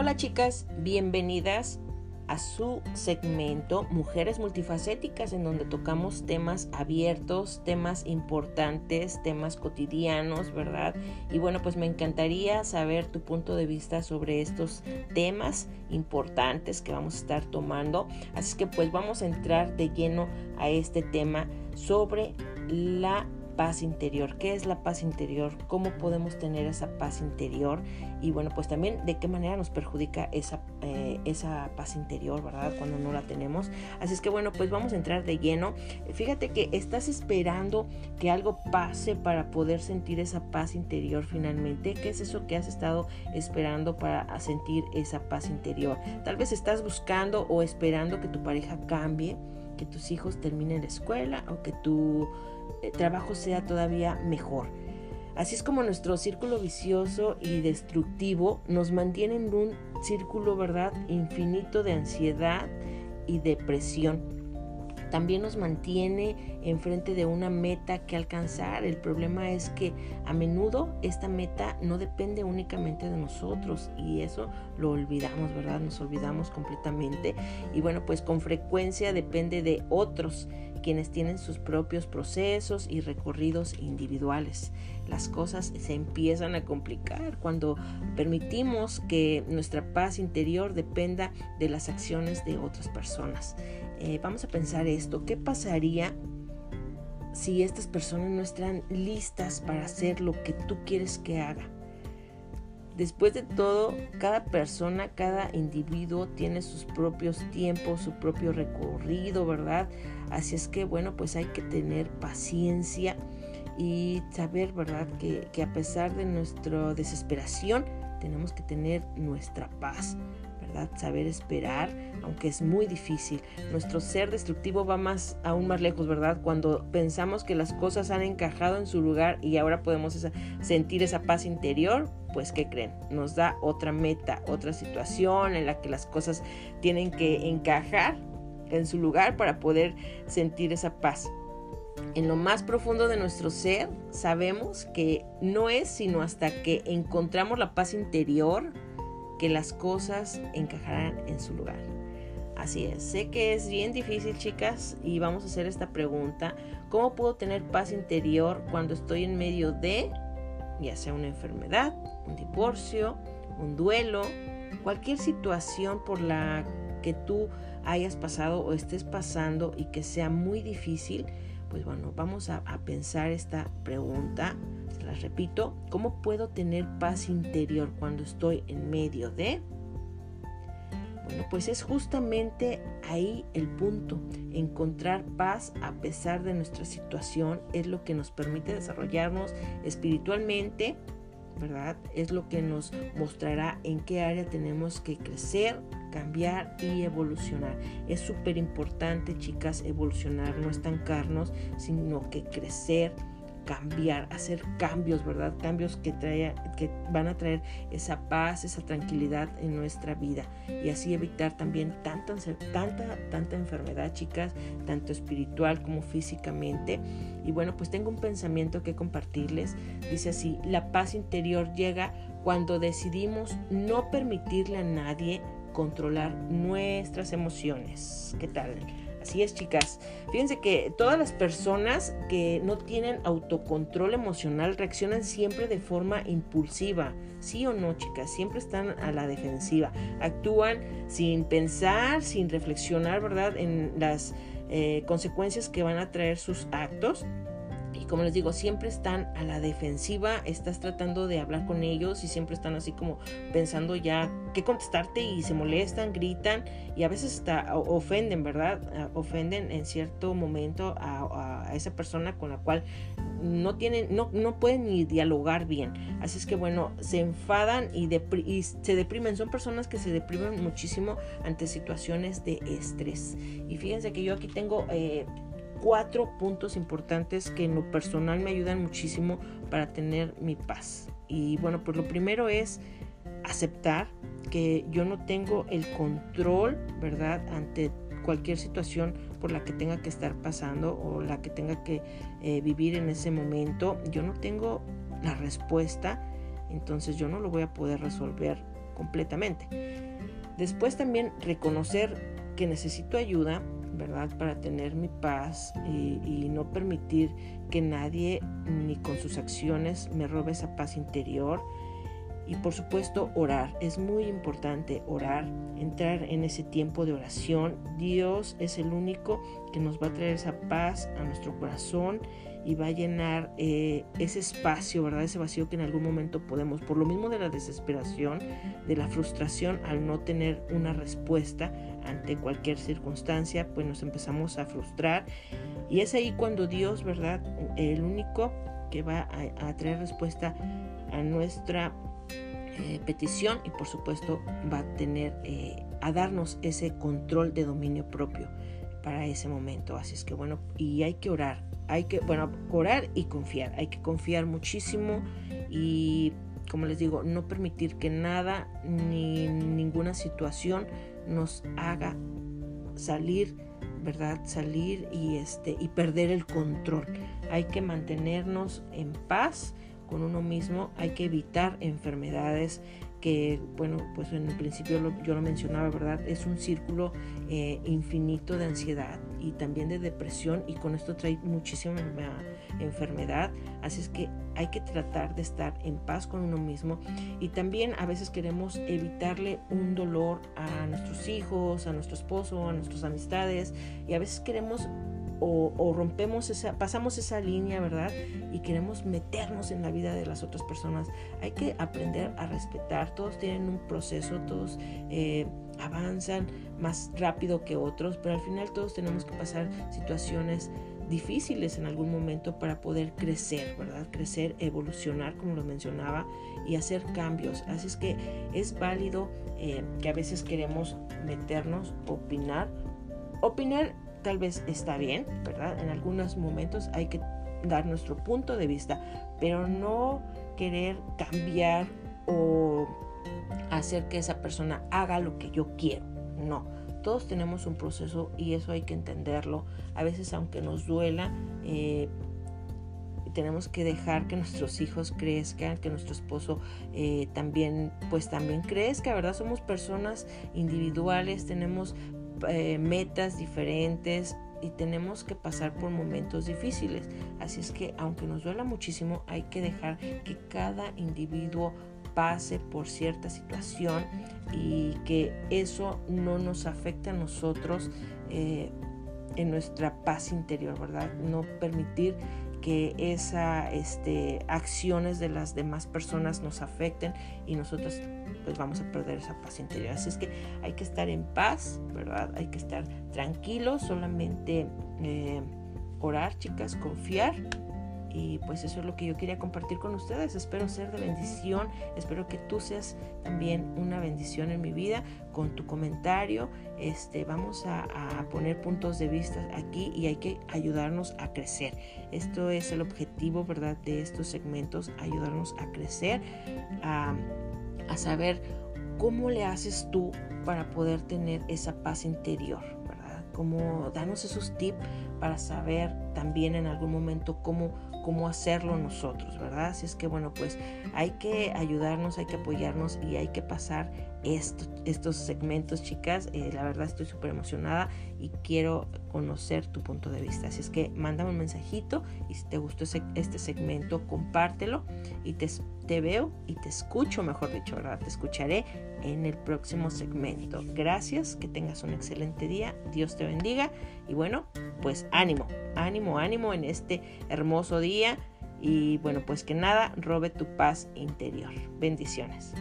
Hola chicas, bienvenidas a su segmento Mujeres Multifacéticas en donde tocamos temas abiertos, temas importantes, temas cotidianos, ¿verdad? Y bueno, pues me encantaría saber tu punto de vista sobre estos temas importantes que vamos a estar tomando. Así que pues vamos a entrar de lleno a este tema sobre la paz interior. ¿Qué es la paz interior? ¿Cómo podemos tener esa paz interior? Y bueno, pues también de qué manera nos perjudica esa, eh, esa paz interior, ¿verdad? Cuando no la tenemos. Así es que bueno, pues vamos a entrar de lleno. Fíjate que estás esperando que algo pase para poder sentir esa paz interior finalmente. ¿Qué es eso que has estado esperando para sentir esa paz interior? Tal vez estás buscando o esperando que tu pareja cambie que tus hijos terminen la escuela o que tu eh, trabajo sea todavía mejor. Así es como nuestro círculo vicioso y destructivo nos mantiene en un círculo, ¿verdad?, infinito de ansiedad y depresión también nos mantiene enfrente de una meta que alcanzar. El problema es que a menudo esta meta no depende únicamente de nosotros y eso lo olvidamos, ¿verdad? Nos olvidamos completamente y bueno, pues con frecuencia depende de otros quienes tienen sus propios procesos y recorridos individuales. Las cosas se empiezan a complicar cuando permitimos que nuestra paz interior dependa de las acciones de otras personas. Eh, vamos a pensar esto, ¿qué pasaría si estas personas no están listas para hacer lo que tú quieres que haga? Después de todo, cada persona, cada individuo tiene sus propios tiempos, su propio recorrido, ¿verdad? Así es que, bueno, pues hay que tener paciencia y saber, ¿verdad? Que, que a pesar de nuestra desesperación, tenemos que tener nuestra paz. Saber esperar, aunque es muy difícil. Nuestro ser destructivo va más, aún más lejos, ¿verdad? Cuando pensamos que las cosas han encajado en su lugar y ahora podemos sentir esa paz interior, pues ¿qué creen? Nos da otra meta, otra situación en la que las cosas tienen que encajar en su lugar para poder sentir esa paz. En lo más profundo de nuestro ser sabemos que no es sino hasta que encontramos la paz interior, que las cosas encajarán en su lugar. Así es, sé que es bien difícil chicas y vamos a hacer esta pregunta. ¿Cómo puedo tener paz interior cuando estoy en medio de, ya sea una enfermedad, un divorcio, un duelo, cualquier situación por la que tú hayas pasado o estés pasando y que sea muy difícil? Pues bueno, vamos a, pensar esta pregunta. Se las repito. ¿Cómo puedo tener paz interior cuando estoy en medio de... Bueno, pues es justamente ahí el punto. Encontrar paz a pesar de nuestra situación es lo que nos permite desarrollarnos espiritualmente, ¿verdad? Es lo que nos mostrará en qué área tenemos que crecer, cambiar y evolucionar. Es súper importante, chicas, evolucionar, no estancarnos, sino que crecer, cambiar, hacer cambios, ¿verdad? Cambios que, que van a traer esa paz, esa tranquilidad en nuestra vida y así evitar también tanta, tanta, tanta enfermedad, chicas, tanto espiritual como físicamente. Y bueno, pues tengo un pensamiento que compartirles. Dice así, la paz interior llega cuando decidimos no permitirle a nadie controlar nuestras emociones. ¿Qué tal? Así es, chicas. Fíjense que todas las personas que no tienen autocontrol emocional reaccionan siempre de forma impulsiva. Sí o no, chicas, siempre están a la defensiva. Actúan sin pensar, sin reflexionar, ¿verdad? En las eh, consecuencias que van a traer sus actos como les digo, siempre están a la defensiva, estás tratando de hablar con ellos y siempre están así como pensando ya qué contestarte y se molestan, gritan y a veces hasta ofenden, ¿verdad? Ah, ofenden en cierto momento a, esa persona con la cual no tienen, no, no pueden ni dialogar bien. Así es que bueno, se enfadan y, se deprimen. Son personas que se deprimen muchísimo ante situaciones de estrés. Y fíjense que yo aquí tengo... Eh, cuatro puntos importantes que en lo personal me ayudan muchísimo para tener mi paz. Y bueno, pues lo primero es aceptar que yo no tengo el control, ¿verdad? Ante cualquier situación por la que tenga que estar pasando o la que tenga que eh, vivir en ese momento. Yo no tengo la respuesta, entonces yo no lo voy a poder resolver completamente. Después también reconocer que necesito ayuda, ¿verdad? Para tener mi paz y, y, no permitir que nadie ni con sus acciones me robe esa paz interior. Y por supuesto orar. Es muy importante orar, entrar en ese tiempo de oración. Dios es el único que nos va a traer esa paz a nuestro corazón y va a llenar eh, ese espacio, ¿verdad? Ese vacío que en algún momento podemos, por lo mismo de la desesperación, de la frustración al no tener una respuesta ante cualquier circunstancia, pues nos empezamos a frustrar. Y es ahí cuando Dios, ¿verdad? El único que va a, traer respuesta a nuestra eh, petición y por supuesto va a tener eh, a darnos ese control de dominio propio para ese momento. Así es que bueno, y hay que orar, hay que, bueno, orar y confiar. Hay que confiar muchísimo y, como les digo, no permitir que nada ni ninguna situación nos haga salir, ¿verdad? Salir y, este, y perder el control. Hay que mantenernos en paz con uno mismo, hay que evitar enfermedades que, bueno, pues en el principio yo lo mencionaba, ¿verdad? Es un círculo eh, infinito de ansiedad y también de depresión y con esto trae muchísima enfermedad. Así es que hay que tratar de estar en paz con uno mismo y también a veces queremos evitarle un dolor a nuestros hijos, a nuestro esposo, a nuestras amistades y a veces queremos o, rompemos esa, pasamos esa línea, ¿verdad? Y queremos meternos en la vida de las otras personas. Hay que aprender a respetar. Todos tienen un proceso, todos eh, avanzan más rápido que otros, pero al final todos tenemos que pasar situaciones difíciles en algún momento para poder crecer, ¿verdad? Crecer, evolucionar, como lo mencionaba, y hacer cambios. Así es que es válido eh, que a veces queremos meternos, opinar. Opinar tal vez está bien, ¿verdad? En algunos momentos hay que dar nuestro punto de vista, pero no querer cambiar o hacer que esa persona haga lo que yo quiero. No, todos tenemos un proceso y eso hay que entenderlo. A veces aunque nos duela, eh, tenemos que dejar que nuestros hijos crezcan, que nuestro esposo eh, también, pues también crezca, ¿verdad? Somos personas individuales, tenemos eh, metas diferentes y tenemos que pasar por momentos difíciles. Así es que aunque nos duela muchísimo, hay que dejar que cada individuo pase por cierta situación y que eso no nos afecte a nosotros eh, en nuestra paz interior, ¿verdad? No permitir que esas este, acciones de las demás personas nos afecten y nosotros pues vamos a perder esa paz interior. Así es que hay que estar en paz, ¿verdad? Hay que estar tranquilos, solamente eh, orar, chicas, confiar y pues eso es lo que yo quería compartir con ustedes. Espero ser de bendición. Espero que tú seas también una bendición en mi vida con tu comentario. Este, vamos a, poner puntos de vista aquí y hay que ayudarnos a crecer. Esto es el objetivo, ¿verdad? De estos segmentos, ayudarnos a crecer, a, a saber cómo le haces tú para poder tener esa paz interior, ¿verdad? Cómo darnos esos tips para saber también en algún momento cómo cómo hacerlo nosotros, ¿verdad? Así es que bueno, pues hay que ayudarnos, hay que apoyarnos y hay que pasar estos segmentos, chicas. Eh, la verdad estoy súper emocionada y quiero conocer tu punto de vista. Así es que mándame un mensajito y si te gustó este segmento, compártelo y te, te veo y te escucho, mejor dicho, ¿verdad? Te escucharé en el próximo segmento. Gracias, que tengas un excelente día, Dios te bendiga y bueno, pues ánimo, ánimo, ánimo en este hermoso día y bueno, pues que nada robe tu paz interior. Bendiciones.